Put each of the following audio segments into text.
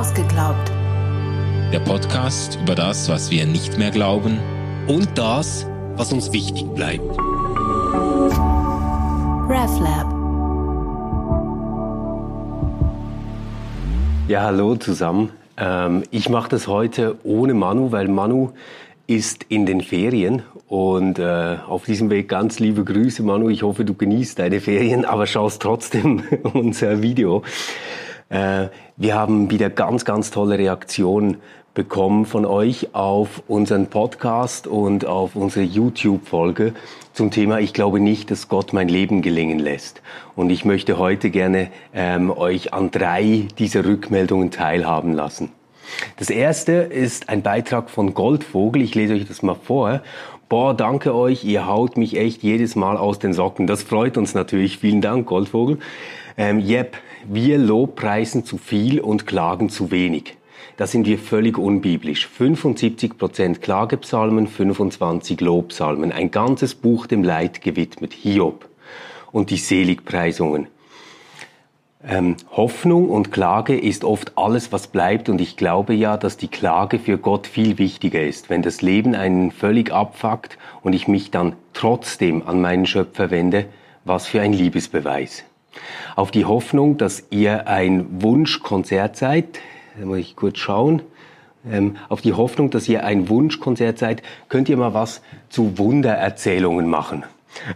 Ausgeglaubt. Der Podcast über das, was wir nicht mehr glauben und das, was uns wichtig bleibt. RefLab. Ja, hallo zusammen. Ähm, ich mache das heute ohne Manu, weil Manu ist in den Ferien und äh, auf diesem Weg ganz liebe Grüße, Manu. Ich hoffe, du genießt deine Ferien, aber schaust trotzdem unser Video. Äh, wir haben wieder ganz, ganz tolle Reaktionen bekommen von euch auf unseren Podcast und auf unsere YouTube-Folge zum Thema Ich glaube nicht, dass Gott mein Leben gelingen lässt. Und ich möchte heute gerne ähm, euch an drei dieser Rückmeldungen teilhaben lassen. Das erste ist ein Beitrag von Goldvogel. Ich lese euch das mal vor. Boah, danke euch. Ihr haut mich echt jedes Mal aus den Socken. Das freut uns natürlich. Vielen Dank, Goldvogel. Ähm, yep, wir lobpreisen zu viel und klagen zu wenig. Da sind wir völlig unbiblisch. 75 Prozent Klagepsalmen, 25 Lobpsalmen. Ein ganzes Buch dem Leid gewidmet. Hiob. Und die Seligpreisungen. Ähm, Hoffnung und Klage ist oft alles, was bleibt und ich glaube ja, dass die Klage für Gott viel wichtiger ist. Wenn das Leben einen völlig abfuckt und ich mich dann trotzdem an meinen Schöpfer wende, was für ein Liebesbeweis. Auf die Hoffnung, dass ihr ein Wunschkonzert seid, da muss ich kurz schauen, ähm, auf die Hoffnung, dass ihr ein Wunschkonzert seid, könnt ihr mal was zu Wundererzählungen machen.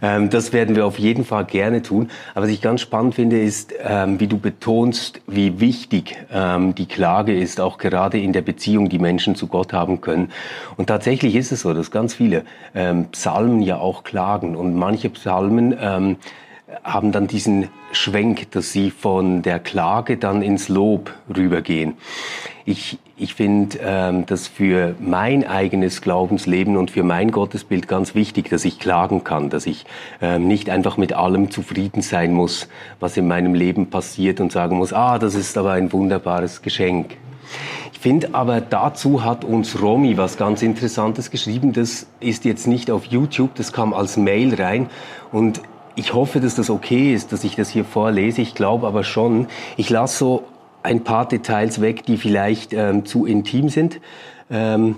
Ähm, das werden wir auf jeden Fall gerne tun. Aber was ich ganz spannend finde, ist, ähm, wie du betonst, wie wichtig ähm, die Klage ist, auch gerade in der Beziehung, die Menschen zu Gott haben können. Und tatsächlich ist es so, dass ganz viele ähm, Psalmen ja auch klagen. Und manche Psalmen ähm, haben dann diesen Schwenk, dass sie von der Klage dann ins Lob rübergehen. Ich, ich finde ähm, das für mein eigenes Glaubensleben und für mein Gottesbild ganz wichtig, dass ich klagen kann, dass ich ähm, nicht einfach mit allem zufrieden sein muss, was in meinem Leben passiert und sagen muss, ah, das ist aber ein wunderbares Geschenk. Ich finde aber dazu hat uns Romy was ganz Interessantes geschrieben. Das ist jetzt nicht auf YouTube, das kam als Mail rein und ich hoffe, dass das okay ist, dass ich das hier vorlese. Ich glaube aber schon. Ich lasse so ein paar Details weg, die vielleicht ähm, zu intim sind. Ähm,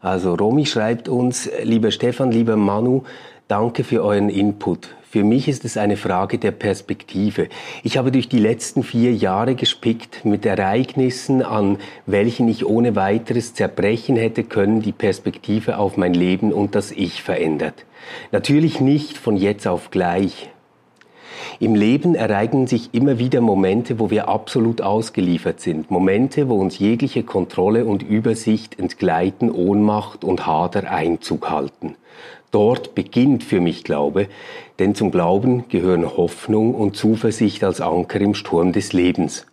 also Romy schreibt uns, lieber Stefan, lieber Manu, danke für euren Input. Für mich ist es eine Frage der Perspektive. Ich habe durch die letzten vier Jahre gespickt mit Ereignissen, an welchen ich ohne weiteres zerbrechen hätte können, die Perspektive auf mein Leben und das Ich verändert. Natürlich nicht von jetzt auf gleich. Im Leben ereignen sich immer wieder Momente, wo wir absolut ausgeliefert sind. Momente, wo uns jegliche Kontrolle und Übersicht entgleiten, Ohnmacht und Hader Einzug halten. Dort beginnt für mich Glaube, denn zum Glauben gehören Hoffnung und Zuversicht als Anker im Sturm des Lebens.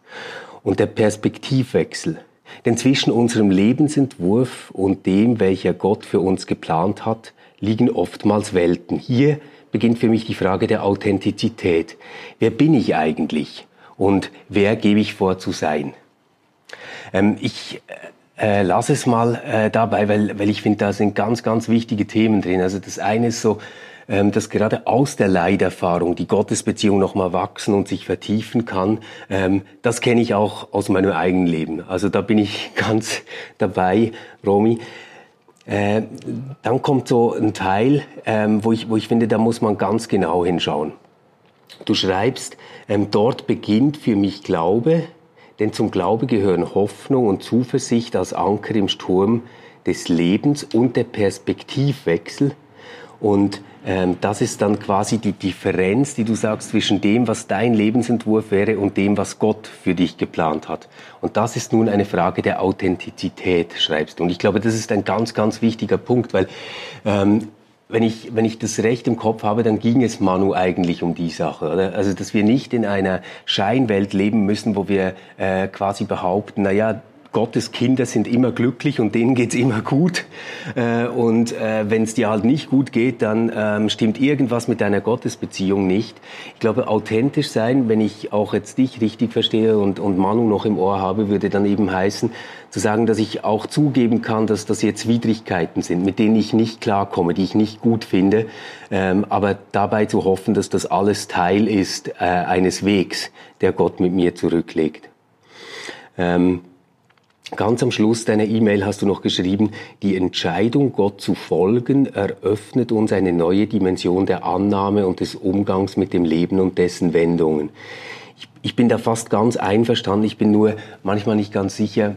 Und der Perspektivwechsel. Denn zwischen unserem Lebensentwurf und dem, welcher Gott für uns geplant hat, liegen oftmals Welten. Hier beginnt für mich die Frage der Authentizität. Wer bin ich eigentlich und wer gebe ich vor zu sein? Ähm, ich äh, lasse es mal äh, dabei, weil, weil ich finde, da sind ganz, ganz wichtige Themen drin. Also das eine ist so, ähm, dass gerade aus der Leiderfahrung die Gottesbeziehung nochmal wachsen und sich vertiefen kann. Ähm, das kenne ich auch aus meinem eigenen Leben. Also da bin ich ganz dabei, Romy. Äh, dann kommt so ein Teil, ähm, wo, ich, wo ich finde, da muss man ganz genau hinschauen. Du schreibst, ähm, dort beginnt für mich Glaube, denn zum Glaube gehören Hoffnung und Zuversicht als Anker im Sturm des Lebens und der Perspektivwechsel. Und ähm, das ist dann quasi die Differenz, die du sagst, zwischen dem, was dein Lebensentwurf wäre und dem, was Gott für dich geplant hat. Und das ist nun eine Frage der Authentizität, schreibst du. Und ich glaube, das ist ein ganz, ganz wichtiger Punkt, weil ähm, wenn ich, wenn ich das recht im Kopf habe, dann ging es Manu eigentlich um die Sache. Oder? Also, dass wir nicht in einer Scheinwelt leben müssen, wo wir äh, quasi behaupten, na ja, Gottes Kinder sind immer glücklich und denen geht's immer gut. Äh, und äh, wenn es dir halt nicht gut geht, dann ähm, stimmt irgendwas mit deiner Gottesbeziehung nicht. Ich glaube, authentisch sein, wenn ich auch jetzt dich richtig verstehe und, und Manu noch im Ohr habe, würde dann eben heißen, zu sagen, dass ich auch zugeben kann, dass das jetzt Widrigkeiten sind, mit denen ich nicht klarkomme, die ich nicht gut finde, ähm, aber dabei zu hoffen, dass das alles Teil ist äh, eines Wegs, der Gott mit mir zurücklegt. Ähm, Ganz am Schluss deiner E-Mail hast du noch geschrieben, die Entscheidung, Gott zu folgen, eröffnet uns eine neue Dimension der Annahme und des Umgangs mit dem Leben und dessen Wendungen. Ich, ich bin da fast ganz einverstanden. Ich bin nur manchmal nicht ganz sicher,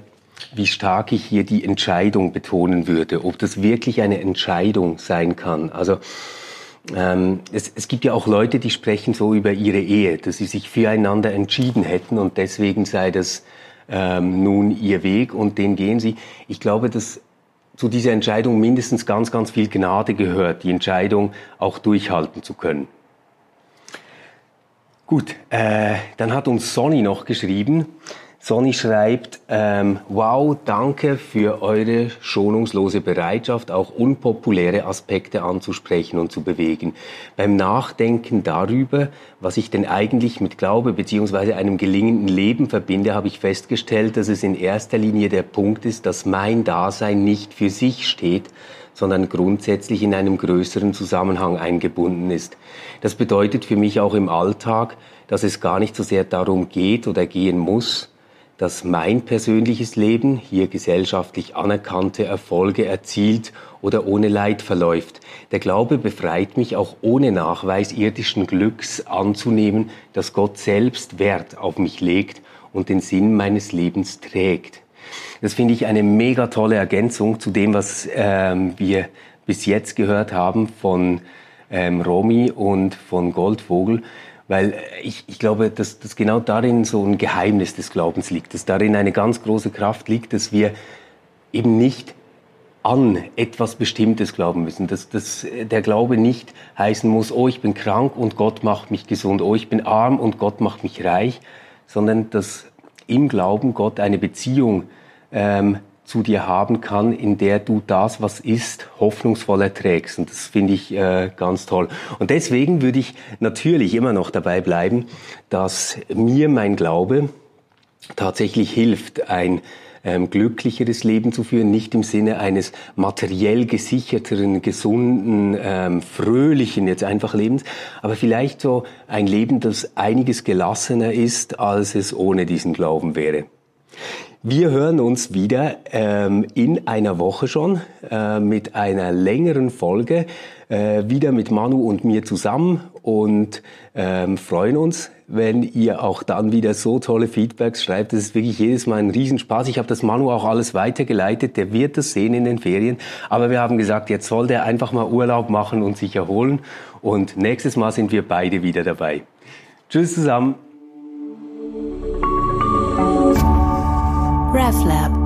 wie stark ich hier die Entscheidung betonen würde, ob das wirklich eine Entscheidung sein kann. Also ähm, es, es gibt ja auch Leute, die sprechen so über ihre Ehe, dass sie sich füreinander entschieden hätten und deswegen sei das ähm, nun ihr Weg und den gehen sie. Ich glaube, dass zu dieser Entscheidung mindestens ganz, ganz viel Gnade gehört, die Entscheidung auch durchhalten zu können. Gut, äh, dann hat uns Sonny noch geschrieben, Sonny schreibt, ähm, wow, danke für eure schonungslose Bereitschaft, auch unpopuläre Aspekte anzusprechen und zu bewegen. Beim Nachdenken darüber, was ich denn eigentlich mit Glaube beziehungsweise einem gelingenden Leben verbinde, habe ich festgestellt, dass es in erster Linie der Punkt ist, dass mein Dasein nicht für sich steht, sondern grundsätzlich in einem größeren Zusammenhang eingebunden ist. Das bedeutet für mich auch im Alltag, dass es gar nicht so sehr darum geht oder gehen muss, dass mein persönliches Leben hier gesellschaftlich anerkannte Erfolge erzielt oder ohne Leid verläuft. Der Glaube befreit mich auch ohne Nachweis irdischen Glücks anzunehmen, dass Gott selbst Wert auf mich legt und den Sinn meines Lebens trägt. Das finde ich eine mega tolle Ergänzung zu dem, was ähm, wir bis jetzt gehört haben von ähm, Romy und von Goldvogel. Weil ich, ich glaube, dass, dass genau darin so ein Geheimnis des Glaubens liegt, dass darin eine ganz große Kraft liegt, dass wir eben nicht an etwas Bestimmtes glauben müssen. Dass, dass der Glaube nicht heißen muss, oh, ich bin krank und Gott macht mich gesund, oh, ich bin arm und Gott macht mich reich, sondern dass im Glauben Gott eine Beziehung ähm, zu dir haben kann, in der du das, was ist, hoffnungsvoll erträgst. Und das finde ich äh, ganz toll. Und deswegen würde ich natürlich immer noch dabei bleiben, dass mir mein Glaube tatsächlich hilft, ein ähm, glücklicheres Leben zu führen, nicht im Sinne eines materiell gesicherteren, gesunden, ähm, fröhlichen, jetzt einfach Lebens, aber vielleicht so ein Leben, das einiges gelassener ist, als es ohne diesen Glauben wäre. Wir hören uns wieder ähm, in einer Woche schon äh, mit einer längeren Folge, äh, wieder mit Manu und mir zusammen und ähm, freuen uns, wenn ihr auch dann wieder so tolle Feedbacks schreibt. Das ist wirklich jedes Mal ein Riesenspaß. Ich habe das Manu auch alles weitergeleitet, der wird das sehen in den Ferien. Aber wir haben gesagt, jetzt soll der einfach mal Urlaub machen und sich erholen. Und nächstes Mal sind wir beide wieder dabei. Tschüss zusammen. RefLab